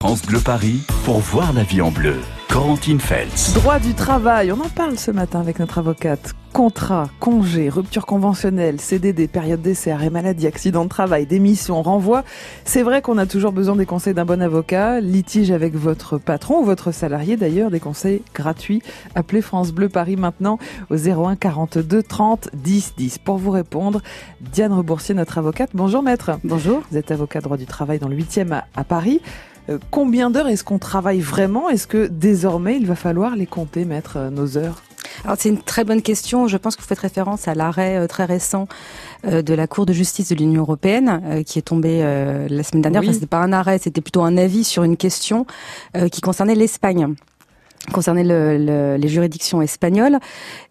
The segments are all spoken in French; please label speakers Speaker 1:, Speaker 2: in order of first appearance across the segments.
Speaker 1: France Bleu Paris pour voir la vie en bleu. Corentine Feltz.
Speaker 2: Droit du travail, on en parle ce matin avec notre avocate. Contrat, congé, rupture conventionnelle, CDD, période d'essai, arrêt maladie, accident de travail, démission, renvoi. C'est vrai qu'on a toujours besoin des conseils d'un bon avocat. Litige avec votre patron ou votre salarié d'ailleurs, des conseils gratuits. Appelez France Bleu Paris maintenant au 01 42 30 10 10. Pour vous répondre, Diane Reboursier, notre avocate. Bonjour maître.
Speaker 3: Bonjour.
Speaker 2: Vous êtes avocat droit du travail dans le 8e à, à Paris. Euh, combien d'heures est-ce qu'on travaille vraiment? Est-ce que désormais il va falloir les compter, mettre euh, nos heures?
Speaker 3: Alors c'est une très bonne question. Je pense que vous faites référence à l'arrêt euh, très récent de la Cour de justice de l'Union européenne qui est tombé la semaine dernière.
Speaker 2: Oui.
Speaker 3: Enfin, c'était pas un arrêt, c'était plutôt un avis sur une question qui concernait l'Espagne concernait le, le- les juridictions espagnoles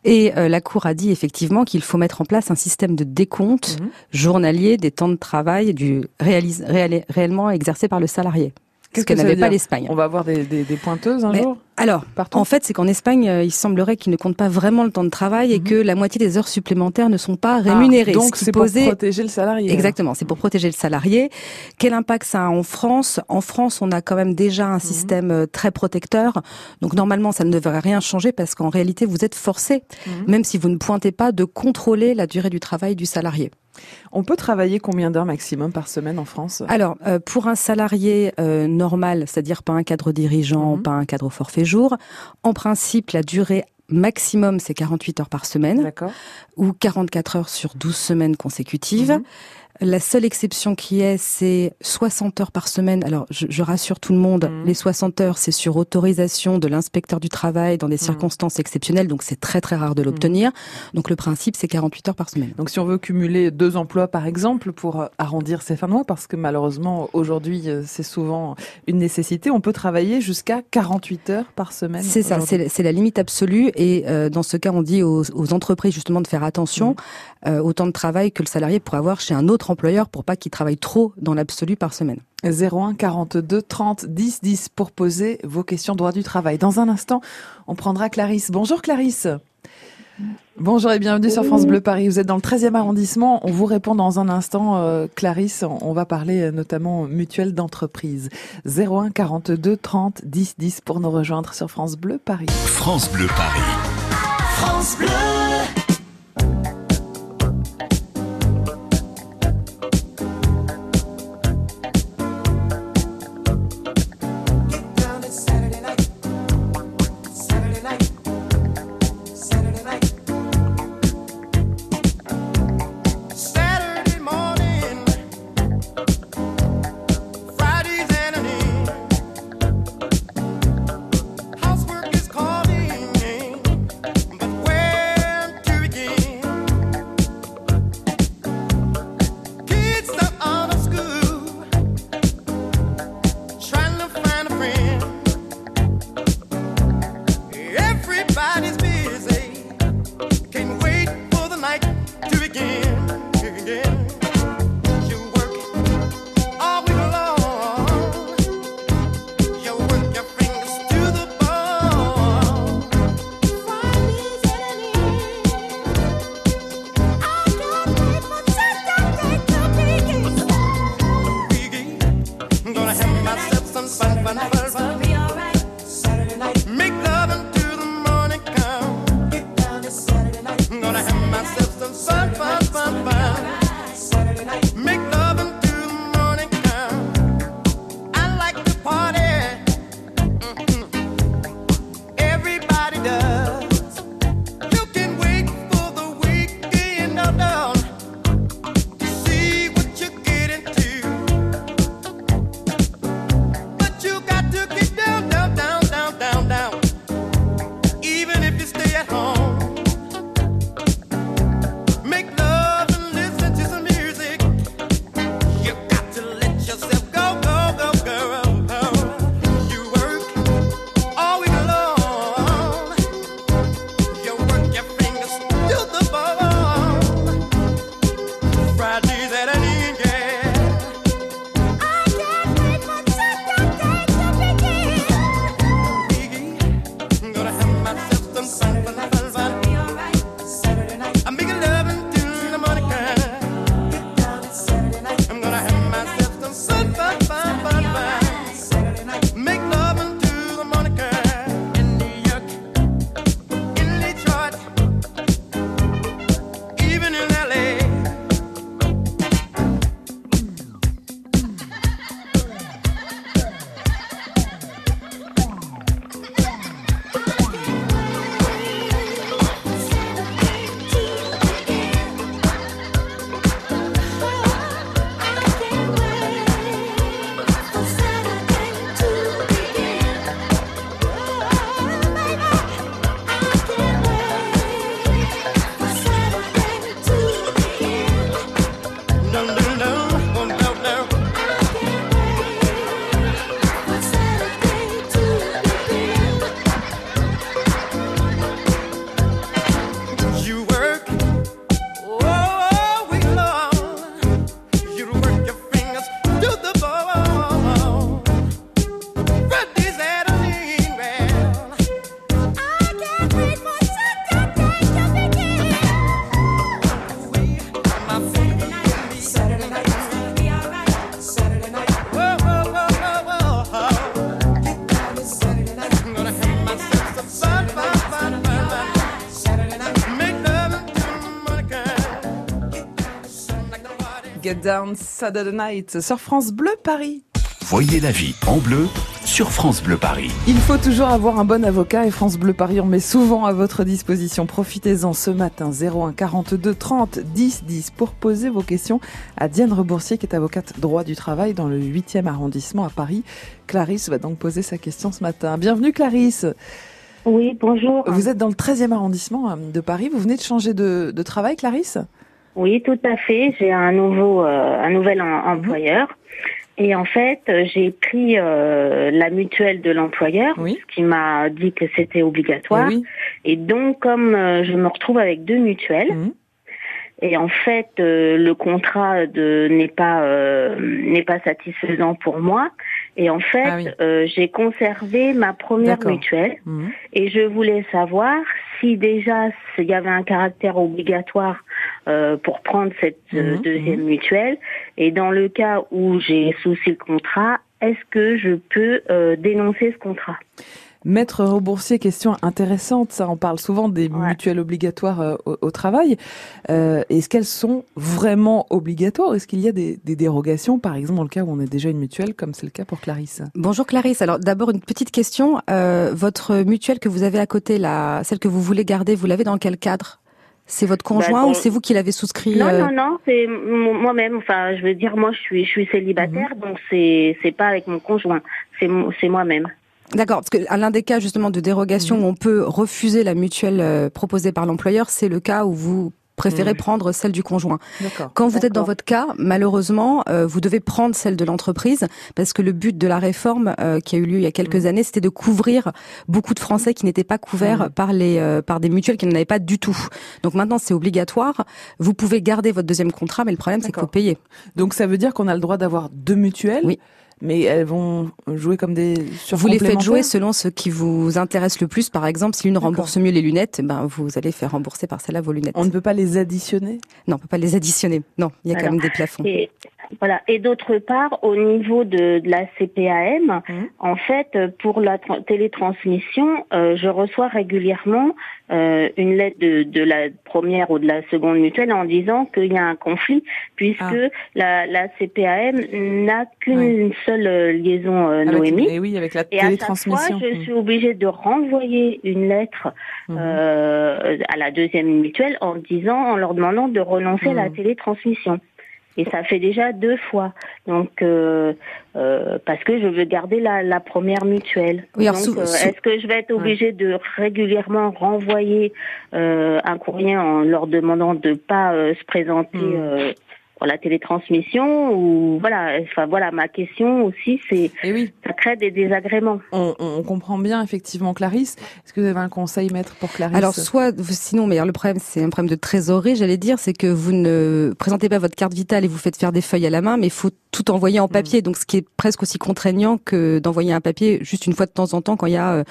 Speaker 3: et euh, la Cour a dit effectivement qu'il faut mettre en place un système de décompte
Speaker 2: Mhm.
Speaker 3: journalier des temps de travail du réalis- réel- réellement exercé par le salarié. Ce
Speaker 2: Qu'est-ce
Speaker 3: que n'avait pas l'Espagne.
Speaker 2: On va avoir des, des- des pointeuses un
Speaker 3: Mais-
Speaker 2: jour
Speaker 3: Alors,
Speaker 2: partout
Speaker 3: en fait, c'est qu'en Espagne, euh, il semblerait qu'ils ne comptent pas vraiment le temps de travail et
Speaker 2: Mhm.
Speaker 3: que la moitié des heures supplémentaires ne sont pas
Speaker 2: Ah,
Speaker 3: rémunérées.
Speaker 2: donc
Speaker 3: ce
Speaker 2: c'est pour
Speaker 3: posait-
Speaker 2: protéger le salarié.
Speaker 3: Exactement, c'est pour protéger le salarié. Quel impact ça a en France? En France, on a quand même déjà
Speaker 2: Mhm.
Speaker 3: un système euh, très protecteur. Donc normalement, ça ne devrait rien changer parce qu'en réalité, vous êtes forcé,
Speaker 2: Mhm.
Speaker 3: même si vous ne pointez pas, de contrôler la durée du travail du salarié.
Speaker 2: On peut travailler combien d'heures maximum par semaine en France?
Speaker 3: Alors, euh, pour un salarié euh, normal, c'est-à-dire pas un cadre dirigeant,
Speaker 2: Mhm.
Speaker 3: pas un cadre forfait jour, en principe, la durée maximum, c'est 48 heures par semaine. Ou 44 heures sur 12 semaines consécutives.
Speaker 2: Mhm.
Speaker 3: La seule exception qui est, c'est 60 heures par semaine. Alors, je, je rassure tout le monde,
Speaker 2: Mhm.
Speaker 3: les 60 heures, c'est sur autorisation de l'inspecteur du travail dans des
Speaker 2: Mhm.
Speaker 3: circonstances exceptionnelles, donc c'est très très rare de l'obtenir. Donc le principe, c'est 48 heures par semaine.
Speaker 2: Donc si on veut cumuler deux emplois par exemple pour euh, arrondir ses fins de mois, parce que malheureusement aujourd'hui euh, c'est souvent une nécessité, on peut travailler jusqu'à 48 heures par semaine.
Speaker 3: C'est ça, c'est la limite absolue. Et euh, dans ce cas, on dit aux, aux entreprises justement de faire attention euh, au temps de travail que le salarié pourrait avoir chez un autre employeur pour pas qu'il travaille trop dans l'absolu par semaine.
Speaker 2: 01 42 30 10 10 pour poser vos questions droit du travail. Dans un instant, on prendra Clarisse. Bonjour Clarisse. Bonjour et bienvenue sur France Bleu Paris. Vous êtes dans le 13e arrondissement. On vous répond dans un instant, euh, Clarisse. On on va parler euh, notamment mutuelle d'entreprise. 01 42 30 10 10 pour nous rejoindre sur France Bleu Paris.
Speaker 1: France Bleu Paris.
Speaker 4: France Bleu.
Speaker 5: Get Down Saturday Night
Speaker 2: sur France Bleu Paris.
Speaker 6: Voyez la vie en bleu sur France Bleu Paris.
Speaker 2: Il faut toujours avoir un bon avocat et France Bleu Paris en met souvent à votre disposition. Profitez-en ce matin 01 42 30 10 10 pour poser vos questions à Diane Reboursier qui est avocate droit du travail dans le 8e arrondissement à Paris. Clarisse va donc poser sa question ce matin. Bienvenue Clarisse.
Speaker 7: Oui, bonjour.
Speaker 2: Vous êtes dans le 13e arrondissement euh, de Paris. Vous venez de changer de, de travail Clarisse?
Speaker 7: Oui, tout à fait. J'ai un nouveau, euh, un nouvel
Speaker 2: Mhm.
Speaker 7: em- employeur. Et en fait, j'ai pris euh, la mutuelle de l'employeur,
Speaker 2: Oui.
Speaker 7: ce qui m'a dit que c'était obligatoire.
Speaker 2: Oui.
Speaker 7: Et donc, comme euh, je me retrouve avec deux mutuelles,
Speaker 2: Mhm.
Speaker 7: et en fait, euh, le contrat de n'est pas euh, n'est pas satisfaisant pour moi. Et en fait,
Speaker 2: Ah oui.
Speaker 7: euh, j'ai conservé ma première mutuelle.
Speaker 2: Mhm.
Speaker 7: Et je voulais savoir si déjà il y avait un caractère obligatoire euh, pour prendre cette euh,
Speaker 2: Mhm,
Speaker 7: deuxième mutuelle. Et dans le cas où j'ai souscrit le contrat, est-ce que je peux euh, dénoncer ce contrat?
Speaker 2: Maître Reboursier, question intéressante. Ça, on parle souvent des
Speaker 7: Ouais.
Speaker 2: mutuelles obligatoires euh, au, au travail. Euh, Est-ce qu'elles sont vraiment obligatoires Est-ce qu'il y a des, des dérogations, par exemple dans le cas où on a déjà une mutuelle, comme c'est le cas pour Clarisse?
Speaker 3: Bonjour Clarisse. Alors d'abord une petite question. Euh, votre mutuelle que vous avez à côté, là, celle que vous voulez garder, vous l'avez dans quel cadre? C'est votre conjoint
Speaker 7: Bah,
Speaker 3: ou c'est vous qui l'avez souscrit
Speaker 7: Non,
Speaker 3: euh,
Speaker 7: non, non, c'est mo- moi-même. Enfin, je veux dire, moi, je suis, je suis célibataire, donc c'est, c'est pas avec mon conjoint, c'est, c'est moi-même.
Speaker 3: D'accord, parce que à l'un des cas justement de dérogation
Speaker 2: Mhm.
Speaker 3: où on peut refuser la mutuelle euh, proposée par l'employeur, c'est le cas où vous préférez
Speaker 2: Mhm.
Speaker 3: prendre celle du conjoint.
Speaker 2: D'accord.
Speaker 3: Quand vous êtes dans votre cas, malheureusement, euh, vous devez prendre celle de l'entreprise parce que le but de la réforme euh, qui a eu lieu il y a quelques
Speaker 2: Mhm.
Speaker 3: années, c'était de couvrir beaucoup de Français qui n'étaient pas couverts
Speaker 2: Mhm.
Speaker 3: par les euh, par des mutuelles qui n'en avaient pas du tout. Donc maintenant, c'est obligatoire. Vous pouvez garder votre deuxième contrat, mais le problème, c'est qu'il faut payer.
Speaker 2: Donc ça veut dire qu'on a le droit d'avoir deux mutuelles,
Speaker 3: Oui.
Speaker 2: Mais elles vont jouer comme des
Speaker 3: Vous les faites jouer selon ce qui vous intéresse le plus. Par exemple, si l'une rembourse mieux les lunettes, ben vous allez faire rembourser par celle-là vos lunettes.
Speaker 2: On ne peut pas les additionner?
Speaker 3: Non, on peut pas les additionner. Non, il y a quand même des plafonds.
Speaker 7: Et voilà. Et d'autre part, au niveau de, de la CPAM,
Speaker 2: Mhm.
Speaker 7: en fait, pour la tra- télétransmission, euh, je reçois régulièrement euh, une lettre de, de la première ou de la seconde mutuelle en disant qu'il y a un conflit puisque
Speaker 2: Ah.
Speaker 7: la, la CPAM n'a qu'une
Speaker 2: Ouais.
Speaker 7: seule euh, liaison euh,
Speaker 2: Avec-
Speaker 7: Noémie.
Speaker 2: eh oui, avec la
Speaker 7: Et à chaque fois, je
Speaker 2: Mhm.
Speaker 7: suis obligée de renvoyer une lettre
Speaker 2: Mhm.
Speaker 7: euh, à la deuxième mutuelle en disant, en leur demandant de renoncer à la
Speaker 2: Mhm.
Speaker 7: télétransmission. Et ça fait déjà deux fois. Donc, euh, euh, parce que je veux garder la, la première mutuelle.
Speaker 3: Oui,
Speaker 7: euh,
Speaker 3: sou-
Speaker 7: est-ce que je vais être obligée de régulièrement renvoyer euh, un courrier en leur demandant de pas euh, se présenter
Speaker 2: Mhm.
Speaker 7: Pour la télétransmission ou voilà. Enfin voilà, ma question aussi, c'est
Speaker 2: Eh oui,
Speaker 7: ça crée des désagréments.
Speaker 2: on, on comprend bien effectivement Clarisse. Est-ce que vous avez un conseil, maître, pour Clarisse?
Speaker 3: Alors soit, sinon, mais alors, le problème, c'est un problème de trésorerie, j'allais dire, c'est que vous ne présentez pas votre carte vitale et vous faites faire des feuilles à la main, mais il faut tout envoyer en papier, donc ce qui est presque aussi contraignant que d'envoyer un papier juste une fois de temps en temps quand il y a euh,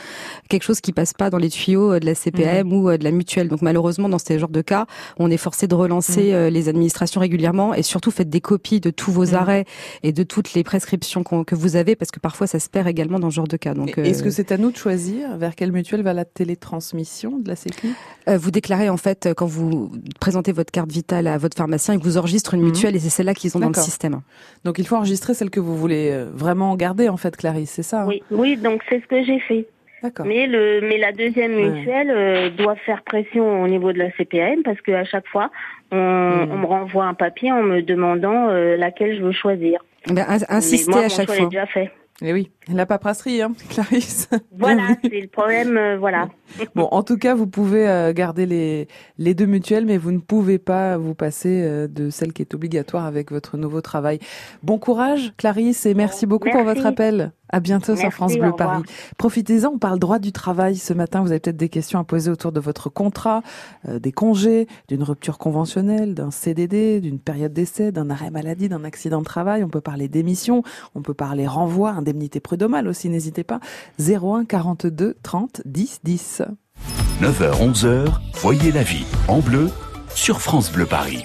Speaker 3: quelque chose qui passe pas dans les tuyaux euh, de la CPM ou euh, de la mutuelle. Donc malheureusement, dans ces genres de cas, on est forcé de relancer euh, les administrations régulièrement et surtout faites des copies de tous vos
Speaker 2: Mhm.
Speaker 3: arrêts et de toutes les prescriptions que vous avez, parce que parfois ça se perd également dans ce genre de cas. Donc,
Speaker 2: Et Est-ce
Speaker 3: euh,
Speaker 2: que c'est à nous de choisir vers quelle mutuelle va la télétransmission de la Sécu?
Speaker 3: Euh, vous déclarez en fait euh, quand vous présentez votre carte vitale à votre pharmacien, il vous enregistre une
Speaker 2: Mhm.
Speaker 3: mutuelle et c'est celle-là qu'ils ont dans le système.
Speaker 2: Donc il faut enregistrer celle que vous voulez euh, vraiment garder en fait, Clarisse, c'est ça hein?
Speaker 7: Oui, oui, donc c'est ce que j'ai fait. Mais le mais la deuxième
Speaker 2: Ouais.
Speaker 7: mutuelle euh, doit faire pression au niveau de la CPM parce qu'à chaque fois on,
Speaker 2: Mhm.
Speaker 7: on me renvoie un papier en me demandant euh, laquelle je veux choisir.
Speaker 3: Ben, ins- insistez
Speaker 7: Mais moi,
Speaker 3: à
Speaker 7: mon
Speaker 3: chaque
Speaker 7: choix
Speaker 3: fois.
Speaker 7: est déjà fait.
Speaker 2: Eh oui, la paperasserie, hein, Clarisse.
Speaker 7: Voilà, c'est le problème. euh, voilà.
Speaker 2: Bon, en tout cas, vous pouvez euh, garder les, les deux mutuelles, mais vous ne pouvez pas vous passer euh, de celle qui est obligatoire avec votre nouveau travail. Bon courage, Clarisse, et merci beaucoup pour votre appel. À bientôt sur France Bleu. Paris. Profitez-en, on parle droit du travail. Ce matin, vous avez peut-être des questions à poser autour de votre contrat, euh, des congés, d'une rupture conventionnelle, d'un CDD, d'une période d'essai, d'un arrêt maladie, d'un accident de travail. On peut parler d'émission, on peut parler renvoi, indemnité prud'homale aussi, n'hésitez pas. 01 42 30 10 10.
Speaker 6: 9h, 11h, voyez la vie en bleu sur France Bleu Paris.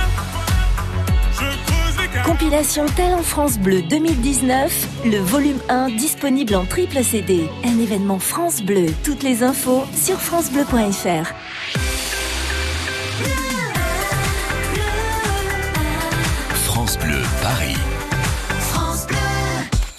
Speaker 8: Compilation Talent France Bleu 2019, le volume 1 disponible en triple CD. Un événement France Bleu. Toutes les infos sur francebleu.fr.
Speaker 6: France Bleu Paris.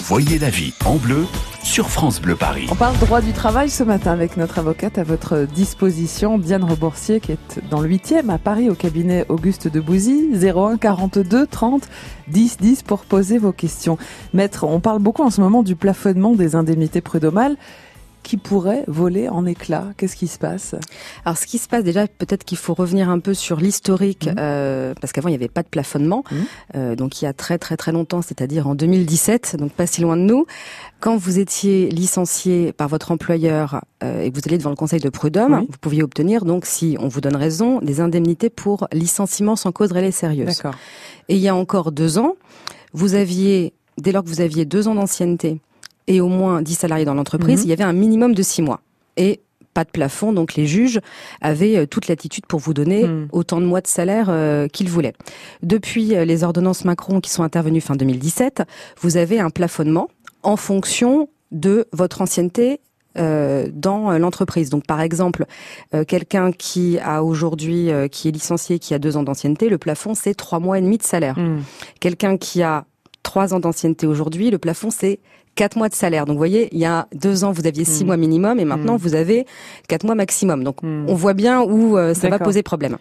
Speaker 6: Voyez la vie en bleu sur France Bleu Paris.
Speaker 2: On parle droit du travail ce matin avec notre avocate à votre disposition, Diane Reboursier, qui est dans le 8e à Paris au cabinet Auguste de Bouzy, 01 42 30 10 10 pour poser vos questions. Maître, on parle beaucoup en ce moment du plafonnement des indemnités prud'homales qui pourrait voler en éclats. Qu'est-ce qui se passe
Speaker 3: Alors, ce qui se passe déjà, peut-être qu'il faut revenir un peu sur l'historique,
Speaker 2: Mhm.
Speaker 3: euh, parce qu'avant il n'y avait pas de plafonnement.
Speaker 2: Mhm.
Speaker 3: Euh, donc, il y a très très très longtemps, c'est-à-dire en 2017, donc pas si loin de nous, quand vous étiez licencié par votre employeur euh, et que vous alliez devant le Conseil de prud'homme,
Speaker 2: Oui.
Speaker 3: vous pouviez obtenir donc, si on vous donne raison, des indemnités pour licenciement sans cause réelle et sérieuse.
Speaker 2: D'accord.
Speaker 3: Et il y a encore deux ans, vous aviez, dès lors que vous aviez deux ans d'ancienneté et au moins 10 salariés dans l'entreprise,
Speaker 2: Mhm.
Speaker 3: il y avait un minimum de six mois. Et pas de plafond, donc les juges avaient euh, toute latitude pour vous donner
Speaker 2: Mhm.
Speaker 3: autant de mois de salaire euh, qu'ils voulaient. Depuis euh, les ordonnances Macron qui sont intervenues fin 2017, vous avez un plafonnement en fonction de votre ancienneté euh, dans l'entreprise. Donc, par exemple, euh, quelqu'un qui a aujourd'hui, euh, qui est licencié, qui a deux ans d'ancienneté, le plafond c'est trois mois et demi de salaire.
Speaker 2: Hmm.
Speaker 3: Quelqu'un qui a trois ans d'ancienneté aujourd'hui, le plafond c'est quatre mois de salaire. Donc, vous voyez, il y a deux ans, vous aviez six
Speaker 2: Mm.
Speaker 3: mois minimum et maintenant,
Speaker 2: Mm.
Speaker 3: vous avez quatre mois maximum. Donc,
Speaker 2: Hmm.
Speaker 3: on voit bien où euh, ça va poser problème.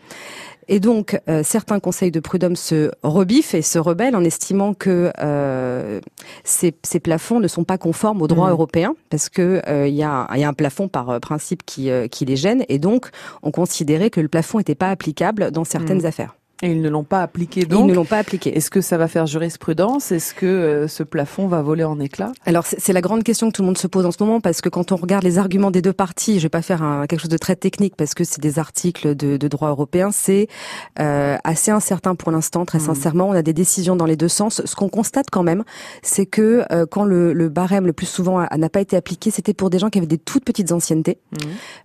Speaker 3: Et donc, euh, certains conseils de prud'homme se rebiffent et se rebellent en estimant que euh, ces, ces plafonds ne sont pas conformes au droit
Speaker 2: Mhm.
Speaker 3: européen, parce que euh, il y, y a un plafond par euh, principe qui, euh, qui les gêne, et donc on considérait que le plafond n'était pas applicable dans certaines affaires.
Speaker 2: Et ils ne l'ont pas appliqué donc.
Speaker 3: ils ne l'ont pas appliqué.
Speaker 2: Est-ce que ça va faire jurisprudence? Est-ce que euh, ce plafond va voler en éclats?
Speaker 3: Alors c'est la grande question que tout le monde se pose en ce moment parce que quand on regarde les arguments des deux parties, je vais pas faire un- quelque chose de très technique parce que c'est des articles de, de droit européen, c'est euh, assez incertain pour l'instant. Très
Speaker 2: Mhm.
Speaker 3: sincèrement, on a des décisions dans les deux sens. Ce qu'on constate quand même, c'est que euh, quand le, le barème le plus souvent n'a pas été appliqué, c'était pour des gens qui avaient des toutes petites anciennetés,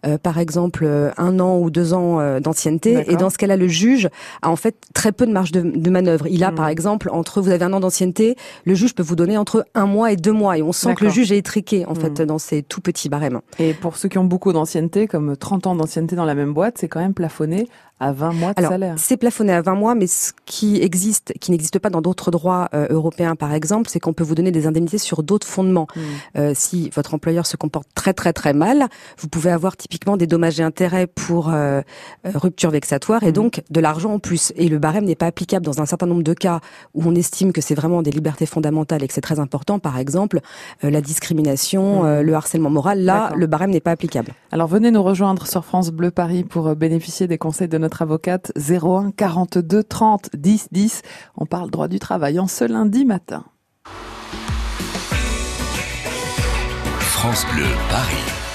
Speaker 3: Euh, par exemple euh, un an ou deux ans d'ancienneté. Et dans ce cas-là, le juge a en fait très peu de marge de, de manœuvre. Il a
Speaker 2: Mhm.
Speaker 3: par exemple entre vous avez un an d'ancienneté, le juge peut vous donner entre un mois et deux mois, et on sent que le juge est étriqué en fait
Speaker 2: Mhm.
Speaker 3: dans ces tout petits barèmes.
Speaker 2: Et pour ceux qui ont beaucoup d'ancienneté, comme 30 ans d'ancienneté dans la même boîte, c'est quand même plafonné à 20 mois de
Speaker 3: Alors,
Speaker 2: salaire.
Speaker 3: c'est plafonné à 20 mois, mais ce qui existe, qui n'existe pas dans d'autres droits euh, européens, par exemple, c'est qu'on peut vous donner des indemnités sur d'autres fondements.
Speaker 2: Hmm.
Speaker 3: Euh, si votre employeur se comporte très très très mal, vous pouvez avoir typiquement des dommages et intérêts pour euh, rupture vexatoire et donc de l'argent en plus. Et le barème n'est pas applicable dans un certain nombre de cas où on estime que c'est vraiment des libertés fondamentales et que c'est très important. Par exemple, euh, la discrimination,
Speaker 2: Mhm.
Speaker 3: euh, le harcèlement moral. Là, le barème n'est pas applicable.
Speaker 2: Alors venez nous rejoindre sur France Bleu Paris pour euh, bénéficier des conseils de notre avocate 01 42 30 10 10. On parle droit du travail en ce lundi matin.
Speaker 6: France Bleu Paris.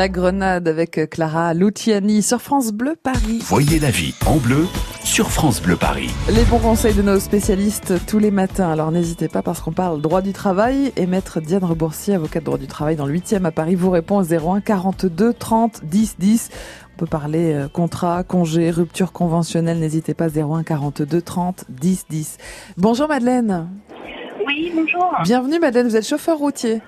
Speaker 9: La Grenade
Speaker 2: avec Clara Luciani sur France Bleu Paris.
Speaker 6: Voyez la vie en bleu sur France Bleu Paris.
Speaker 2: Les bons conseils de nos spécialistes tous les matins. Alors n'hésitez pas parce qu'on parle droit du travail et maître Diane Reboursier, avocate de droit du travail dans le 8e à Paris, vous répond au 01 42 30 10 10. On peut parler euh, contrat, congé, rupture conventionnelle. N'hésitez pas 01 42 30 10 10. Bonjour Madeleine.
Speaker 10: Oui, bonjour.
Speaker 2: Bienvenue Madeleine, vous êtes chauffeur routier.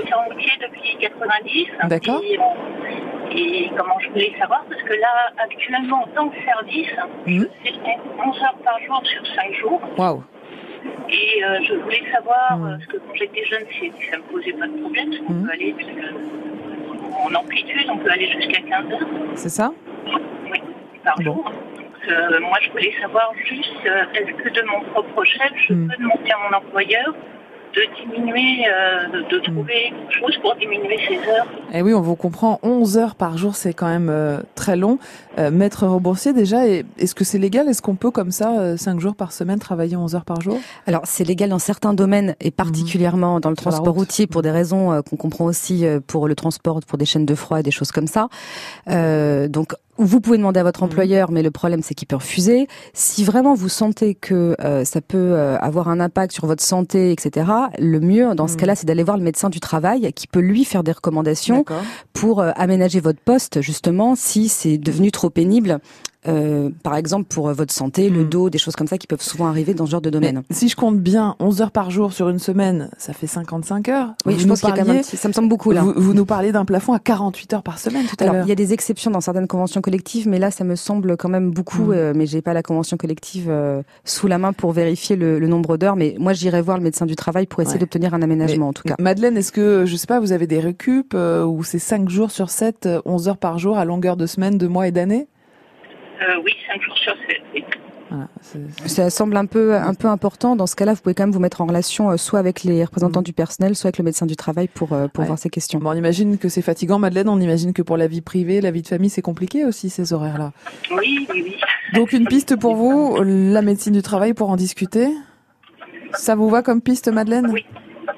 Speaker 10: Je suis en routier depuis 90.
Speaker 2: D'accord.
Speaker 10: Et, euh, et comment je voulais savoir, parce que là, actuellement, en tant que service,
Speaker 2: Mhm.
Speaker 10: je fais 11 heures par jour sur 5 jours.
Speaker 2: Waouh.
Speaker 10: Et euh, je voulais savoir,
Speaker 2: Mhm.
Speaker 10: parce que quand j'étais jeune, ça me posait pas de problème, parce qu'on
Speaker 2: Mhm.
Speaker 10: peut aller en amplitude, on peut aller jusqu'à 15 heures
Speaker 2: C'est ça?
Speaker 10: Oui, par
Speaker 2: Bon.
Speaker 10: jour. Donc, euh, moi, je voulais savoir juste, euh, est-ce que de mon propre chef, je
Speaker 2: Mhm.
Speaker 10: peux demander à mon employeur de diminuer, euh, de, de trouver quelque chose pour diminuer ses heures
Speaker 2: Eh oui, on vous comprend. 11 heures par jour, c'est quand même euh, très long. Euh, maître Reboursier, déjà, et- est-ce que c'est légal? Est-ce qu'on peut, comme ça, 5 jours par semaine, travailler 11 heures par jour?
Speaker 3: Alors, c'est légal dans certains domaines et particulièrement dans le
Speaker 2: Sur
Speaker 3: transport routier pour des raisons euh, qu'on comprend aussi euh, pour le transport, pour des chaînes de froid et des choses comme ça. Euh, donc, vous pouvez demander à votre employeur, mais le problème c'est qu'il peut refuser. Si vraiment vous sentez que euh, ça peut euh, avoir un impact sur votre santé, etc., le mieux dans ce
Speaker 2: Mhm.
Speaker 3: cas-là, c'est d'aller voir le médecin du travail qui peut lui faire des recommandations pour euh, aménager votre poste justement si c'est devenu trop pénible. Euh, par exemple pour euh, votre santé, le
Speaker 2: Mm.
Speaker 3: dos, des choses comme ça qui peuvent souvent arriver dans ce genre de
Speaker 2: Mais
Speaker 3: domaine.
Speaker 2: si je compte bien, 11 heures par jour sur une semaine, ça fait 55 heures.
Speaker 3: Oui,
Speaker 2: vous
Speaker 3: je pense qu'il y a quand même un
Speaker 2: parliez-
Speaker 3: petit- ça me semble beaucoup là.
Speaker 2: Vous, vous nous parlez d'un plafond à 48 heures par semaine tout à l'heure.
Speaker 3: il y a des exceptions dans certaines conventions collectives, mais là, ça me semble quand même beaucoup.
Speaker 2: Mm.
Speaker 3: euh, mais j'ai pas la convention collective euh, sous la main pour vérifier le, le nombre d'heures. Mais moi, j'irai voir le médecin du travail pour essayer
Speaker 2: Ouais.
Speaker 3: d'obtenir un aménagement, en tout cas.
Speaker 2: Madeleine, est-ce que, je sais pas, vous avez des récup euh, ou c'est 5 jours sur 7, euh, 11 heures par jour à longueur de semaine, de mois et d'années?
Speaker 10: Euh, Oui, 5 jours sur 7. Oui.
Speaker 2: voilà, c'est-
Speaker 3: Ça semble un peu un peu important. Dans ce cas-là, vous pouvez quand même vous mettre en relation euh, soit avec les représentants
Speaker 2: Mm.
Speaker 3: du personnel, soit avec le médecin du travail pour euh, pour
Speaker 2: Ouais.
Speaker 3: voir ces questions.
Speaker 2: Bon, on imagine que c'est fatigant, Madeleine. On imagine que pour la vie privée, la vie de famille, c'est compliqué aussi, ces horaires-là.
Speaker 10: Oui, oui, oui.
Speaker 2: Donc, une piste pour vous, la médecine du travail pour en discuter Ça vous va comme piste, Madeleine?
Speaker 10: Oui.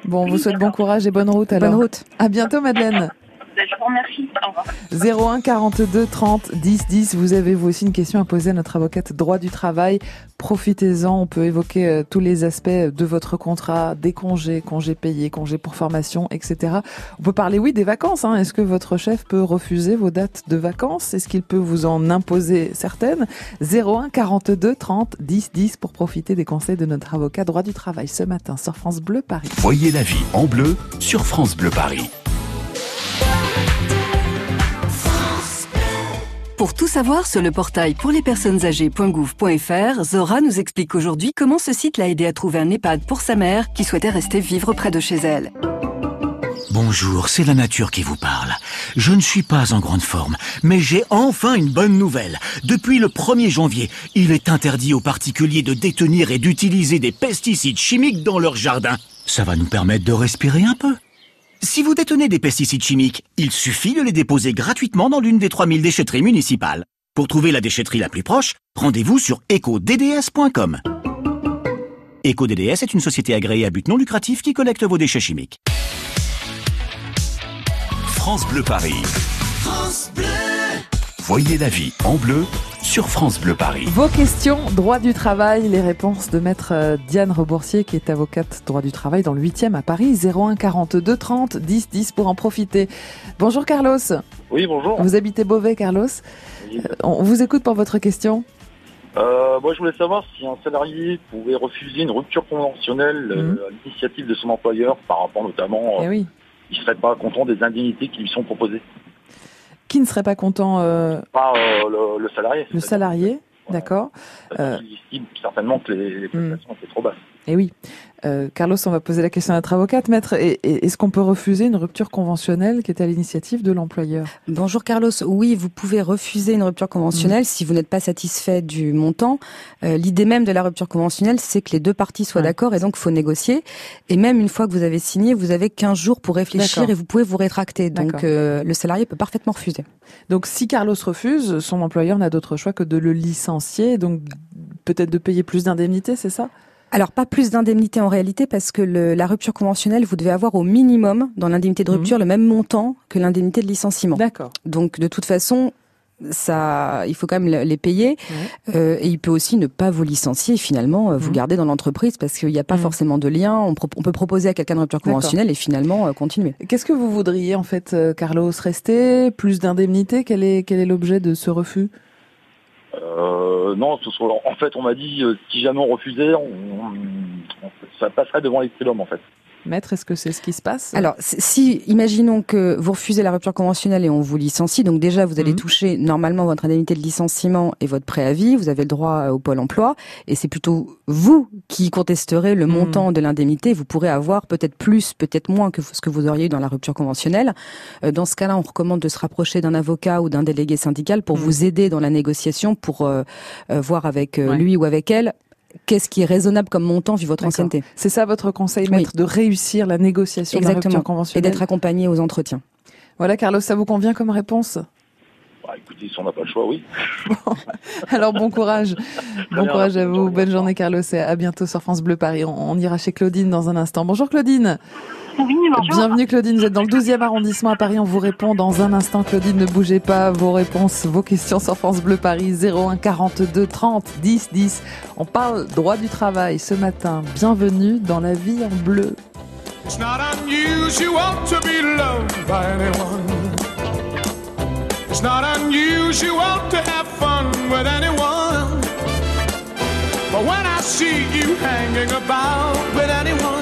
Speaker 2: Bon, on vous souhaite bon courage et bonne route alors.
Speaker 3: Bonne route.
Speaker 2: À bientôt, Madeleine.
Speaker 10: Je vous remercie. Au revoir.
Speaker 2: 01 42 30 10 10. Vous avez vous aussi une question à poser à notre avocate droit du travail. Profitez-en. On peut évoquer euh, tous les aspects de votre contrat, des congés, congés payés, congés pour formation, etc. On peut parler, oui, des vacances. Hein. Est-ce que votre chef peut refuser vos dates de vacances? Est-ce qu'il peut vous en imposer certaines? 01 42 30 10 10 pour profiter des conseils de notre avocat droit du travail ce matin sur France Bleu Paris.
Speaker 6: Voyez la vie en bleu sur France Bleu Paris.
Speaker 11: Pour tout savoir sur le portail pour les personnes âgées.gouv.fr, Zora nous explique aujourd'hui comment ce site l'a aidé à trouver un EHPAD pour sa mère qui souhaitait rester vivre près de chez elle.
Speaker 12: Bonjour, c'est la nature qui vous parle. Je ne suis pas en grande forme, mais j'ai enfin une bonne nouvelle. Depuis le 1er janvier, il est interdit aux particuliers de détenir et d'utiliser des pesticides chimiques dans leur jardin. Ça va nous permettre de respirer un peu. Si vous détenez des pesticides chimiques, il suffit de les déposer gratuitement dans l'une des 3000 déchetteries municipales. Pour trouver la déchetterie la plus proche, rendez-vous sur ecodds.com. EcoDDS est une société agréée à but non lucratif qui collecte vos déchets chimiques.
Speaker 6: France Bleu Paris. Voyez la vie en bleu sur France Bleu Paris.
Speaker 2: Vos questions, droit du travail, les réponses de maître euh, Diane Reboursier qui est avocate droit du travail dans le 8e à Paris, 01 42 30 10 10 pour en profiter. Bonjour Carlos,
Speaker 13: Oui, bonjour.
Speaker 2: vous habitez Beauvais Carlos,
Speaker 13: Oui.
Speaker 2: Euh, on vous écoute pour votre question.
Speaker 13: Euh, moi, je voulais savoir si un salarié pouvait refuser une rupture conventionnelle euh,
Speaker 2: Mhm.
Speaker 13: à l'initiative de son employeur par rapport notamment,
Speaker 2: Eh
Speaker 13: euh,
Speaker 2: oui.
Speaker 13: il serait pas content des indemnités qui lui sont proposées.
Speaker 2: Qui ne serait pas content euh,
Speaker 13: Pas euh, le, le salarié.
Speaker 2: Le salarié, d'accord
Speaker 13: estime certainement que les, les prestations étaient trop basses.
Speaker 2: Eh oui. Euh, Carlos, on va poser la question à notre avocate, maître. Est-ce qu'on peut refuser une rupture conventionnelle qui est à l'initiative de l'employeur?
Speaker 3: Bonjour Carlos. Oui, vous pouvez refuser une rupture conventionnelle si vous n'êtes pas satisfait du montant. Euh, L'idée même de la rupture conventionnelle, c'est que les deux parties soient
Speaker 2: Ouais.
Speaker 3: d'accord et donc faut négocier. Et même une fois que vous avez signé, vous avez 15 jours pour réfléchir et vous pouvez vous rétracter. Donc euh, le salarié peut parfaitement refuser.
Speaker 2: Donc, si Carlos refuse, son employeur n'a d'autre choix que de le licencier, donc peut-être de payer plus d'indemnités, c'est ça?
Speaker 3: Alors pas plus d'indemnité en réalité parce que le- la rupture conventionnelle, vous devez avoir au minimum dans l'indemnité de rupture le même montant que l'indemnité de licenciement.
Speaker 2: D'accord.
Speaker 3: Donc de toute façon, ça, il faut quand même le- les payer. Euh, et il peut aussi ne pas vous licencier finalement euh, vous
Speaker 2: Mhm.
Speaker 3: garder dans l'entreprise parce qu'il n'y a pas forcément de lien. On, pro- on peut proposer à quelqu'un de rupture conventionnelle et finalement euh, continuer.
Speaker 2: Qu'est-ce que vous voudriez en fait, euh, Carlos? Rester? Plus d'indemnité? Quel est, quel est l'objet de ce refus?
Speaker 13: Euh, non, en fait, on m'a dit euh, si jamais on refusait, on- ça passerait devant les prud'hommes, en fait.
Speaker 2: Maître, est-ce que c'est ce qui se passe?
Speaker 3: Alors, si, imaginons que vous refusez la rupture conventionnelle et on vous licencie, donc déjà, vous allez toucher normalement votre indemnité de licenciement et votre préavis, vous avez le droit euh, au pôle emploi, et c'est plutôt vous qui contesterez le montant de l'indemnité. Vous pourrez avoir peut-être plus, peut-être moins que ce que vous auriez eu dans la rupture conventionnelle. Euh, Dans ce cas-là, on recommande de se rapprocher d'un avocat ou d'un délégué syndical pour vous aider dans la négociation, pour euh, euh, voir avec euh,
Speaker 2: Ouais.
Speaker 3: lui ou avec elle qu'est-ce qui est raisonnable comme montant vu votre ancienneté.
Speaker 2: C'est ça votre conseil, maître, de réussir la négociation de la
Speaker 3: Exactement.
Speaker 2: rupture
Speaker 3: Et
Speaker 2: conventionnelle
Speaker 3: d'être accompagné aux entretiens.
Speaker 2: Voilà, Carlos, ça vous convient comme réponse?
Speaker 13: Bah, écoutez, si on n'a pas le choix, oui.
Speaker 2: Alors bon courage, bon courage à vous, bonne journée Carlos et à bientôt sur France Bleu Paris. On, on ira chez Claudine dans un instant. Bonjour Claudine.
Speaker 10: Oui, bonjour.
Speaker 2: Bienvenue Claudine, vous êtes dans le 12e arrondissement à Paris. On vous répond dans un instant. Claudine, ne bougez pas. Vos réponses, vos questions sur France Bleu Paris 01 42 30 10 10. On parle droit du travail ce matin. Bienvenue dans la vie en bleu.
Speaker 14: It's not unusual to be loved by anyone. It's not unusual to have fun with anyone. But when I see you hanging about with anyone,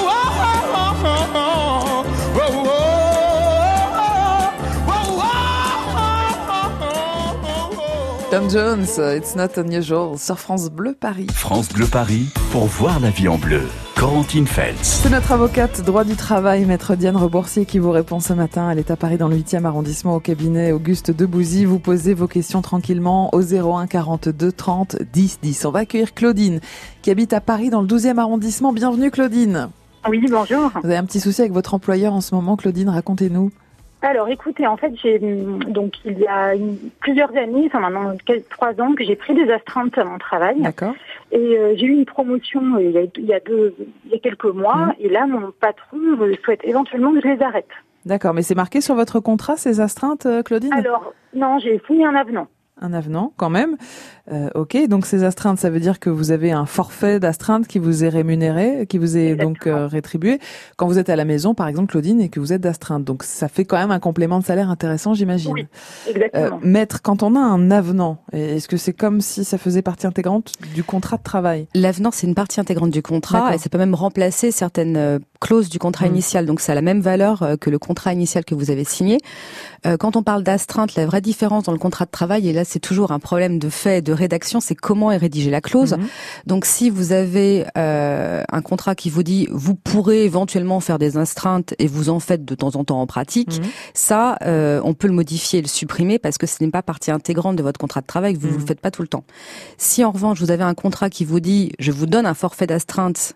Speaker 2: Tom Jones, It's Not Unusual sur France Bleu Paris.
Speaker 6: France Bleu Paris pour voir la vie en bleu. Corentine Feltz.
Speaker 2: C'est notre avocate droit du travail, maître Diane Reboursier, qui vous répond ce matin. Elle est à Paris dans le 8e arrondissement au cabinet Auguste Debouzy. Vous posez vos questions tranquillement au 01 42 30 10 10. On va accueillir Claudine, qui habite à Paris dans le 12e arrondissement. Bienvenue Claudine.
Speaker 15: Oui, bonjour.
Speaker 2: Vous avez un petit souci avec votre employeur en ce moment, Claudine, racontez-nous.
Speaker 15: Alors, écoutez, en fait, j'ai donc il y a une- plusieurs années, enfin maintenant quelques- trois ans, que j'ai pris des astreintes à mon travail.
Speaker 2: D'accord.
Speaker 15: Et euh, j'ai eu une promotion euh, il y a, il y a deux, il y a quelques mois.
Speaker 2: Mhm.
Speaker 15: Et là, mon patron euh, souhaite éventuellement que je les arrête.
Speaker 2: D'accord, mais c'est marqué sur votre contrat ces astreintes, euh, Claudine?
Speaker 15: Alors, non, j'ai signé un avenant.
Speaker 2: Un avenant, quand même. Euh, ok, donc ces astreintes, ça veut dire que vous avez un forfait d'astreinte qui vous est rémunéré, qui vous est donc euh, rétribué quand vous êtes à la maison, par exemple, Claudine, et que vous êtes d'astreinte. Donc ça fait quand même un complément de salaire intéressant, j'imagine.
Speaker 15: Oui, exactement.
Speaker 2: Euh, maître, quand on a un avenant, est-ce que c'est comme si ça faisait partie intégrante du contrat de travail?
Speaker 3: L'avenant, c'est une partie intégrante du contrat et ça peut même remplacer certaines euh, clauses du contrat
Speaker 2: Mm.
Speaker 3: initial. Donc, ça a la même valeur euh, que le contrat initial que vous avez signé. Euh, Quand on parle d'astreinte, la vraie différence dans le contrat de travail, et là, c'est toujours un problème de fait, de rédaction, c'est comment est rédigée la clause.
Speaker 2: Mhm.
Speaker 3: Donc, si vous avez euh, un contrat qui vous dit, vous pourrez éventuellement faire des astreintes et vous en faites de temps en temps en pratique,
Speaker 2: Mhm.
Speaker 3: ça, euh, on peut le modifier et le supprimer parce que ce n'est pas partie intégrante de votre contrat de travail, vous ne le faites pas tout le temps. Si en revanche, vous avez un contrat qui vous dit, je vous donne un forfait d'astreinte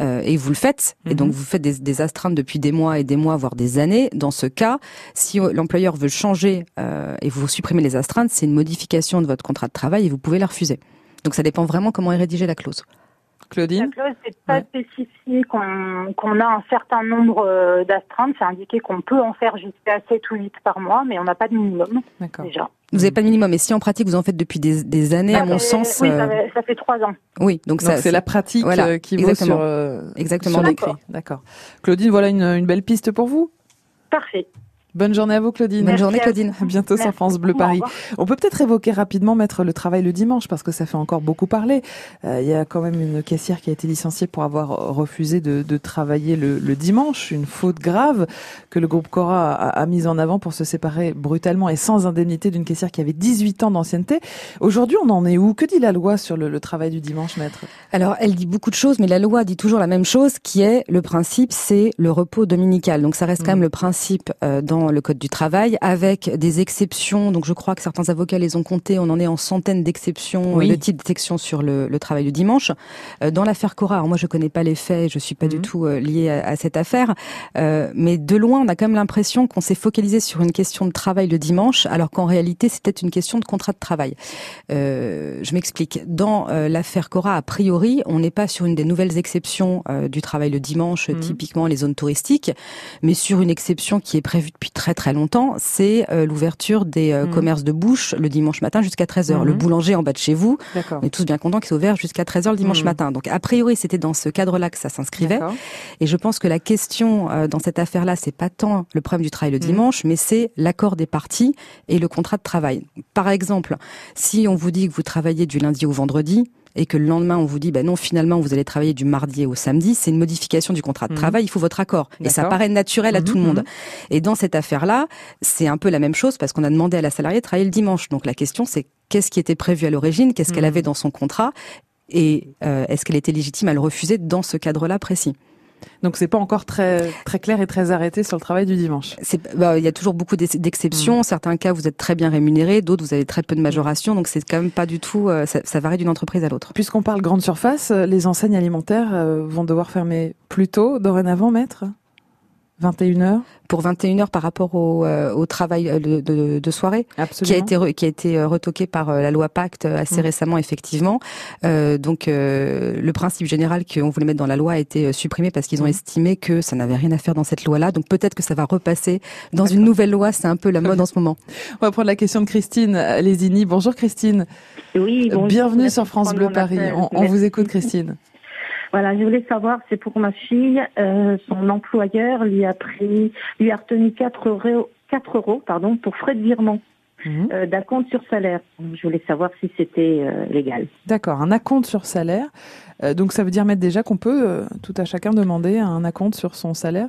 Speaker 3: euh, et vous le faites, et
Speaker 2: Mhm.
Speaker 3: donc vous faites des, des astreintes depuis des mois et des mois, voire des années, dans ce cas, si euh, l'employeur veut changer euh, et vous supprimez les astreintes, c'est une modification de votre contrat de travail et vous pouvez la refuser. Donc ça dépend vraiment comment est rédigée la clause.
Speaker 2: Claudine
Speaker 15: La clause n'est pas spécifié qu'on qu'on a un certain nombre euh, d'astreintes. C'est indiqué qu'on peut en faire jusqu'à 7 ou 8 par mois, mais on n'a pas de minimum déjà.
Speaker 3: Vous n'avez pas de minimum, et si en pratique vous en faites depuis des, des années, à
Speaker 15: Ça
Speaker 3: mon
Speaker 15: fait-
Speaker 3: sens,
Speaker 15: Oui,
Speaker 3: euh,
Speaker 15: ça, fait, 3 ans.
Speaker 3: oui, donc,
Speaker 2: c'est la pratique
Speaker 3: voilà,
Speaker 2: euh, qui vaut
Speaker 3: exactement.
Speaker 2: sur, euh,
Speaker 3: Exactement.
Speaker 2: l'écrit. D'accord. Claudine, voilà une, une belle piste pour vous?
Speaker 15: Parfait.
Speaker 2: Bonne journée à vous, Claudine.
Speaker 3: Bonne journée, Claudine.
Speaker 2: À bientôt sur
Speaker 15: Merci
Speaker 2: France Bleu Paris. On peut peut-être évoquer rapidement mettre le travail le dimanche parce que ça fait encore beaucoup parler. Euh, Il y a quand même une caissière qui a été licenciée pour avoir refusé de, de travailler le, le dimanche, une faute grave que le groupe Cora a, a mise en avant pour se séparer brutalement et sans indemnité d'une caissière qui avait 18 ans d'ancienneté. Aujourd'hui, on en est où? Que dit la loi sur le, le travail du dimanche, maître?
Speaker 3: Alors, elle dit beaucoup de choses, mais la loi dit toujours la même chose, qui est le principe, c'est le repos dominical. Donc, ça reste quand
Speaker 2: Mm.
Speaker 3: même le principe euh, dans le code du travail, avec des exceptions. Donc, je crois que certains avocats les ont comptés. On en est en centaines d'exceptions,
Speaker 2: Oui.
Speaker 3: de types d'exceptions sur le, le travail du dimanche. Euh, dans l'affaire Cora, alors moi, je connais pas les faits, je suis pas du
Speaker 2: Mhm.
Speaker 3: tout euh, liée à, à cette affaire, euh, mais de loin, on a quand même l'impression qu'on s'est focalisé sur une question de travail le dimanche, alors qu'en réalité, c'était une question de contrat de travail. Euh, je m'explique. Dans euh, l'affaire Cora, a priori, on n'est pas sur une des nouvelles exceptions du travail le dimanche,
Speaker 2: Mhm.
Speaker 3: typiquement les zones touristiques, mais sur une exception qui est prévue depuis très très longtemps, c'est euh, l'ouverture des euh,
Speaker 2: Mhm.
Speaker 3: commerces de bouche le dimanche matin jusqu'à 13h.
Speaker 2: Mhm.
Speaker 3: Le boulanger en bas de chez vous, on est tous bien contents qu'il soit ouvert jusqu'à 13h le dimanche
Speaker 2: Mhm.
Speaker 3: matin. Donc a priori, c'était dans ce cadre-là que ça s'inscrivait. Et je pense que la question euh, dans cette affaire-là, c'est pas tant le problème du travail le
Speaker 2: Mhm.
Speaker 3: dimanche, mais c'est l'accord des parties et le contrat de travail. Par exemple, si on vous dit que vous travaillez du lundi au vendredi et que le lendemain on vous dit bah non finalement vous allez travailler du mardi au samedi, c'est une modification du contrat de
Speaker 2: Mhm.
Speaker 3: travail, il faut votre accord et ça paraît naturel à
Speaker 2: Mhm,
Speaker 3: tout le monde.
Speaker 2: mhm.
Speaker 3: Et dans cette affaire-là, c'est un peu la même chose parce qu'on a demandé à la salariée de travailler le dimanche. Donc la question c'est qu'est-ce qui était prévu à l'origine, qu'est-ce qu'elle avait dans son contrat et euh, est-ce qu'elle était légitime à le refuser dans ce cadre-là précis?
Speaker 2: Donc c'est pas encore très très clair et très arrêté sur le travail du dimanche.
Speaker 3: Bah, il y a toujours beaucoup d'ex- d'exceptions.
Speaker 2: Mm.
Speaker 3: Certains cas, vous êtes très bien rémunéré, d'autres, vous avez très peu de majoration. Donc, c'est quand même pas du tout. euh, ça, ça varie d'une entreprise à l'autre.
Speaker 2: Puisqu'on parle grande surface, euh, les enseignes alimentaires euh, vont devoir fermer plus tôt dorénavant, maître? 21h
Speaker 3: Pour 21 heures par rapport au, euh, au travail euh, de, de- de soirée, qui a été re- qui a été euh, retoqué par la loi Pacte assez
Speaker 2: Mm.
Speaker 3: récemment, effectivement. Euh, donc, euh, le principe général qu'on voulait mettre dans la loi a été supprimé parce qu'ils ont
Speaker 2: Mm.
Speaker 3: estimé que ça n'avait rien à faire dans cette loi-là. Donc, peut-être que ça va repasser dans une nouvelle loi. C'est un peu la mode en ce moment.
Speaker 2: On va prendre la question de Christine Lézini. Bonjour Christine.
Speaker 16: Oui, bonjour.
Speaker 2: Bienvenue
Speaker 16: Merci
Speaker 2: sur France Bleu Paris. On, vous écoute Christine.
Speaker 16: Voilà, je voulais savoir, c'est pour ma fille, euh, son employeur lui a pris, lui a retenu 4 euros, 4 euros pardon, pour frais de virement
Speaker 2: Mhm.
Speaker 16: euh, d'acompte sur salaire. Je voulais savoir si c'était euh, légal.
Speaker 2: D'accord, un acompte sur salaire. Euh, donc ça veut dire mettre déjà qu'on peut euh, tout à chacun demander un acompte sur son salaire?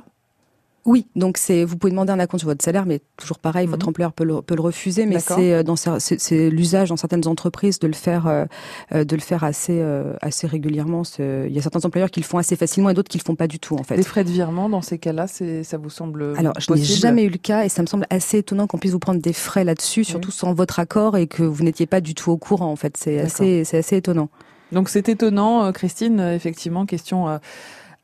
Speaker 3: Oui, donc c'est vous pouvez demander un acompte sur votre salaire, mais toujours pareil,
Speaker 2: Mhm.
Speaker 3: votre employeur peut le, peut le refuser, mais c'est euh, dans c'est l'usage dans certaines entreprises de le faire euh, euh, de le faire assez euh, assez régulièrement. Il y a certains employeurs qui le font assez facilement et d'autres qui le font pas du tout en fait.
Speaker 2: Des frais de virement dans ces cas-là, c'est ça vous semble
Speaker 3: Alors, je n'ai jamais eu le cas et ça me semble assez étonnant qu'on puisse vous prendre des frais là-dessus, surtout sans votre accord et que vous n'étiez pas du tout au courant. En fait, c'est assez, c'est assez étonnant.
Speaker 2: Donc c'est étonnant, euh, Christine, effectivement, question euh,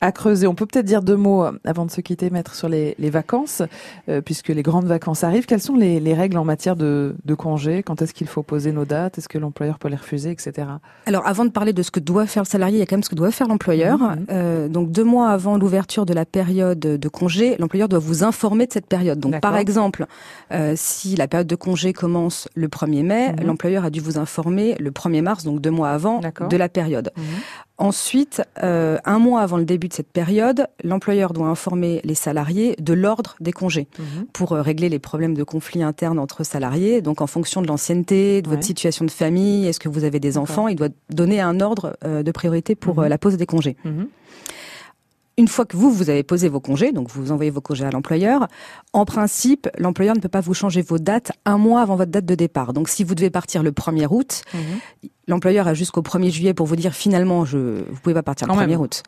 Speaker 2: à creuser. On peut peut-être dire deux mots euh, avant de se quitter, mettre sur les, les vacances, euh, puisque les grandes vacances arrivent. Quelles sont les, les règles en matière de, de congés? Quand est-ce qu'il faut poser nos dates? Est-ce que l'employeur peut les refuser, etc.
Speaker 3: Alors, avant de parler de ce que doit faire le salarié, il y a quand même ce que doit faire l'employeur.
Speaker 2: Mhm.
Speaker 3: Euh, donc, deux mois avant l'ouverture de la période de congé, l'employeur doit vous informer de cette période. Donc, par exemple, euh, si la période de congé commence le 1er mai,
Speaker 2: Mhm.
Speaker 3: l'employeur a dû vous informer le 1er mars, donc deux mois avant, de la période.
Speaker 2: Mhm.
Speaker 3: Ensuite, euh, un mois avant le début de cette période, l'employeur doit informer les salariés de l'ordre des congés
Speaker 2: Mhm.
Speaker 3: pour euh, régler les problèmes de conflits internes entre salariés. Donc, en fonction de l'ancienneté, de
Speaker 2: Ouais.
Speaker 3: votre situation de famille, est-ce que vous avez des enfants, il doit donner un ordre euh, de priorité pour
Speaker 2: Mhm.
Speaker 3: la pose des congés.
Speaker 2: Mhm.
Speaker 3: Une fois que vous, vous avez posé vos congés, donc vous envoyez vos congés à l'employeur, en principe, l'employeur ne peut pas vous changer vos dates un mois avant votre date de départ. Donc si vous devez partir le 1er août. L'employeur a jusqu'au 1er juillet pour vous dire finalement, je, vous pouvez pas partir le
Speaker 2: Quand
Speaker 3: 1er
Speaker 2: même.
Speaker 3: août.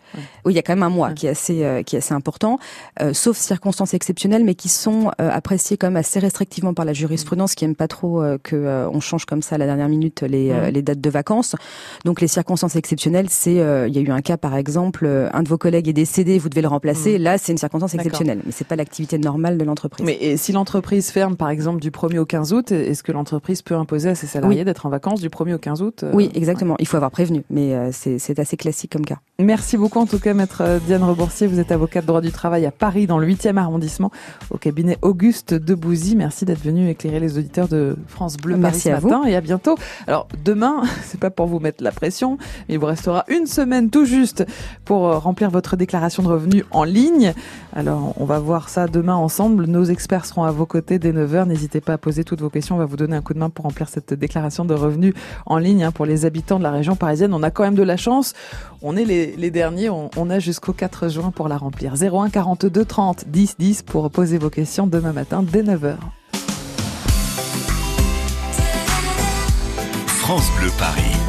Speaker 3: Oui, il y a quand même un mois qui est assez, euh, qui est assez important, euh, sauf circonstances exceptionnelles, mais qui sont euh, appréciées quand même assez restrictivement par la jurisprudence, qui aime pas trop que on change comme ça à la dernière minute les, les dates de vacances. Donc les circonstances exceptionnelles, c'est, il y a eu un cas par exemple, un de vos collègues est décédé, vous devez le remplacer. Là, c'est une circonstance exceptionnelle, mais c'est pas l'activité normale de l'entreprise.
Speaker 2: Mais et si l'entreprise ferme, par exemple, du 1er au 15 août, est-ce que l'entreprise peut imposer à ses salariés
Speaker 3: Oui.
Speaker 2: d'être en vacances du 1er au 15 août
Speaker 3: Oui, exactement. Il faut avoir prévenu, mais euh, c'est assez classique comme cas.
Speaker 2: Merci beaucoup en tout cas, maître euh, Diane Reboursier. Vous êtes avocate de droit du travail à Paris, dans le 8e arrondissement, au cabinet Auguste Debouzy. Merci d'être venu éclairer les auditeurs de France Bleu Paris
Speaker 3: Merci
Speaker 2: ce
Speaker 3: à vous.
Speaker 2: matin et à bientôt. Alors demain, c'est pas pour vous mettre la pression, mais il vous restera une semaine tout juste pour euh, remplir votre déclaration de revenus en ligne. Alors on va voir ça demain ensemble. Nos experts seront à vos côtés dès 9h. N'hésitez pas à poser toutes vos questions. On va vous donner un coup de main pour remplir cette déclaration de revenus en ligne hein, pour les habitants de la région parisienne. On a quand même de la chance. On est les, derniers. On, on a jusqu'au 4 juin pour la remplir. 01 42 30 10 10 pour poser vos questions demain matin dès 9h.
Speaker 6: France Bleu Paris.